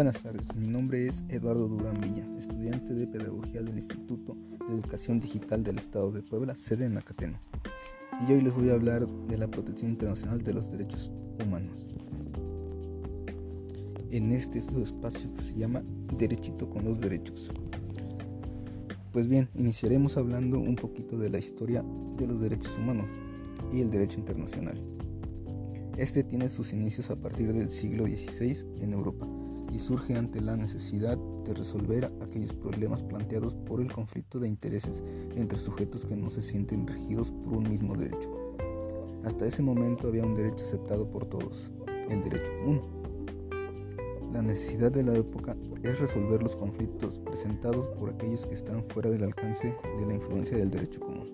Buenas tardes, mi nombre es Eduardo Durán Villa, estudiante de Pedagogía del Instituto de Educación Digital del Estado de Puebla, sede en Acateno. Y hoy les voy a hablar de la protección internacional de los derechos humanos. En este espacio que se llama Derechito con los Derechos. Pues bien, iniciaremos hablando un poquito de la historia de los derechos humanos y el derecho internacional. Este tiene sus inicios a partir del siglo XVI en Europa y surge ante la necesidad de resolver aquellos problemas planteados por el conflicto de intereses entre sujetos que no se sienten regidos por un mismo derecho. Hasta ese momento había un derecho aceptado por todos, el derecho común. La necesidad de la época es resolver los conflictos presentados por aquellos que están fuera del alcance de la influencia del derecho común.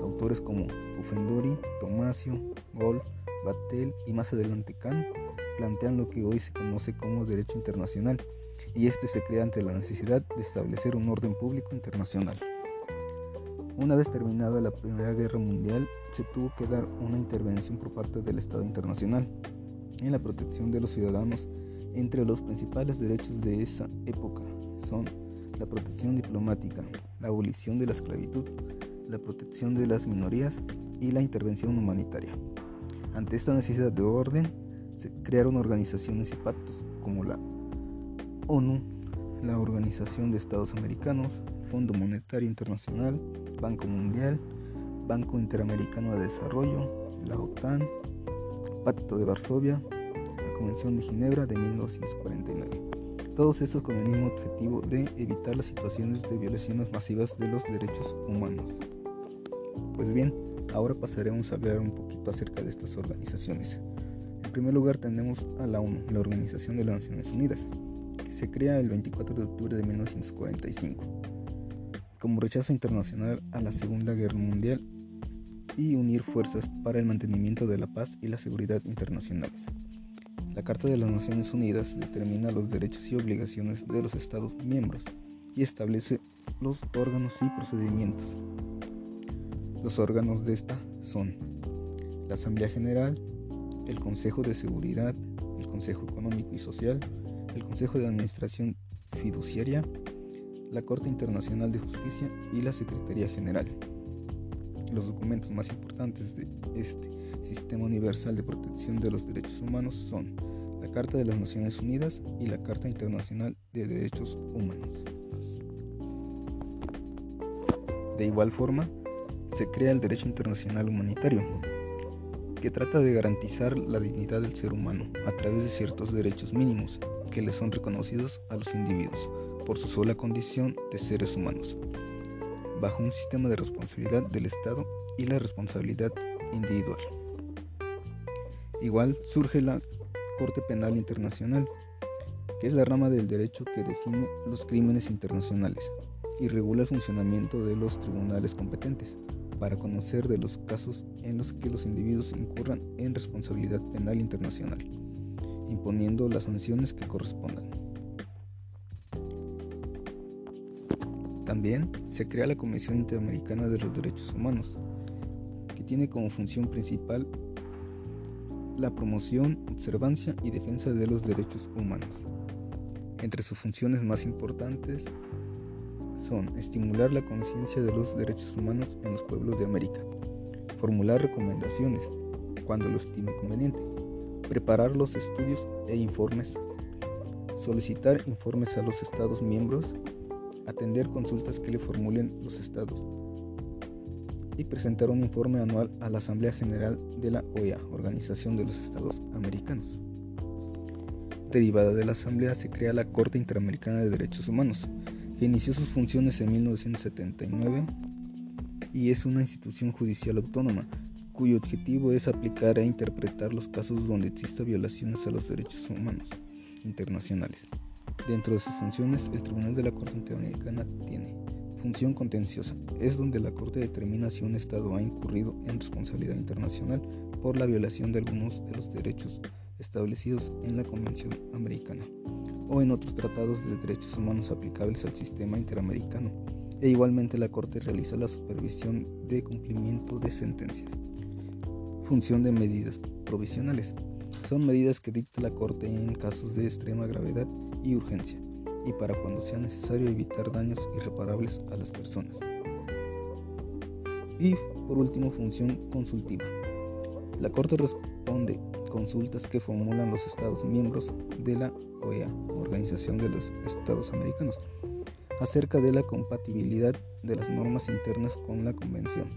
Autores como Ufendori, Tomasio, Gol, Batel y más adelante Kant plantean lo que hoy se conoce como derecho internacional, y este se crea ante la necesidad de establecer un orden público internacional. Una vez terminada la Primera Guerra Mundial, se tuvo que dar una intervención por parte del Estado internacional en la protección de los ciudadanos. Entre los principales derechos de esa época son la protección diplomática, la abolición de la esclavitud, la protección de las minorías y la intervención humanitaria. Ante esta necesidad de orden, se crearon organizaciones y pactos como la ONU, la Organización de Estados Americanos, Fondo Monetario Internacional, Banco Mundial, Banco Interamericano de Desarrollo, la OTAN, Pacto de Varsovia, la Convención de Ginebra de 1949. Todos estos con el mismo objetivo de evitar las situaciones de violaciones masivas de los derechos humanos. Pues bien, ahora pasaremos a hablar un poquito acerca de estas organizaciones. Primer lugar tenemos a la ONU, la Organización de las Naciones Unidas, que se crea el 24 de octubre de 1945 como rechazo internacional a la Segunda Guerra Mundial y unir fuerzas para el mantenimiento de la paz y la seguridad internacionales. La Carta de las Naciones Unidas determina los derechos y obligaciones de los Estados miembros y establece los órganos y procedimientos. Los órganos de esta son la Asamblea General, el Consejo de Seguridad, el Consejo Económico y Social, el Consejo de Administración Fiduciaria, la Corte Internacional de Justicia y la Secretaría General. Los documentos más importantes de este Sistema Universal de Protección de los Derechos Humanos son la Carta de las Naciones Unidas y la Carta Internacional de Derechos Humanos. De igual forma, se crea el Derecho Internacional Humanitario, que trata de garantizar la dignidad del ser humano a través de ciertos derechos mínimos que le son reconocidos a los individuos por su sola condición de seres humanos, bajo un sistema de responsabilidad del Estado y la responsabilidad individual. Igual surge la Corte Penal Internacional, que es la rama del derecho que define los crímenes internacionales y regula el funcionamiento de los tribunales competentes para conocer de los casos en los que los individuos incurran en responsabilidad penal internacional, imponiendo las sanciones que correspondan. También se crea la Comisión Interamericana de los Derechos Humanos, que tiene como función principal la promoción, observancia y defensa de los derechos humanos. Entre sus funciones más importantes son estimular la conciencia de los derechos humanos en los pueblos de América, formular recomendaciones cuando lo estime conveniente, preparar los estudios e informes, solicitar informes a los Estados miembros, atender consultas que le formulen los Estados y presentar un informe anual a la Asamblea General de la OEA, Organización de los Estados Americanos. Derivada de la Asamblea se crea la Corte Interamericana de Derechos Humanos, que inició sus funciones en 1979 y es una institución judicial autónoma cuyo objetivo es aplicar e interpretar los casos donde exista violaciones a los derechos humanos internacionales. Dentro de sus funciones, el Tribunal de la Corte Interamericana tiene función contenciosa. Es donde la Corte determina si un Estado ha incurrido en responsabilidad internacional por la violación de algunos de los derechos establecidos en la Convención Americana o en otros tratados de derechos humanos aplicables al sistema interamericano. E igualmente la Corte realiza la supervisión de cumplimiento de sentencias. Función de medidas provisionales. Son medidas que dicta la Corte en casos de extrema gravedad y urgencia, y para cuando sea necesario evitar daños irreparables a las personas. Y por último, función consultiva. La Corte responde consultas que formulan los Estados miembros de la OEA, Organización de los Estados Americanos, acerca de la compatibilidad de las normas internas con la Convención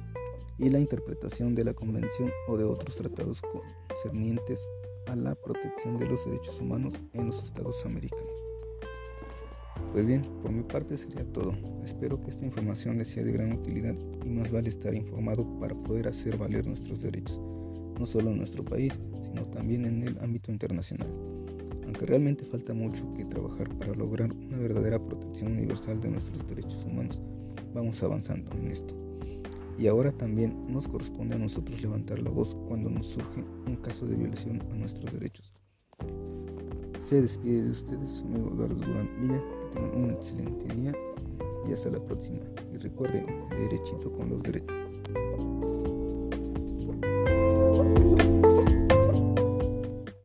y la interpretación de la Convención o de otros tratados concernientes a la protección de los derechos humanos en los Estados americanos. Pues bien, por mi parte sería todo. Espero que esta información les sea de gran utilidad y más vale estar informado para poder hacer valer nuestros derechos, no solo en nuestro país, sino también en el ámbito internacional. Aunque realmente falta mucho que trabajar para lograr una verdadera protección universal de nuestros derechos humanos, vamos avanzando en esto. Y ahora también nos corresponde a nosotros levantar la voz cuando nos surge un caso de violación a nuestros derechos. Se despide de ustedes su amigo Eduardo Durán Milla, que tengan un excelente día y hasta la próxima. Y recuerden, derechito con los derechos.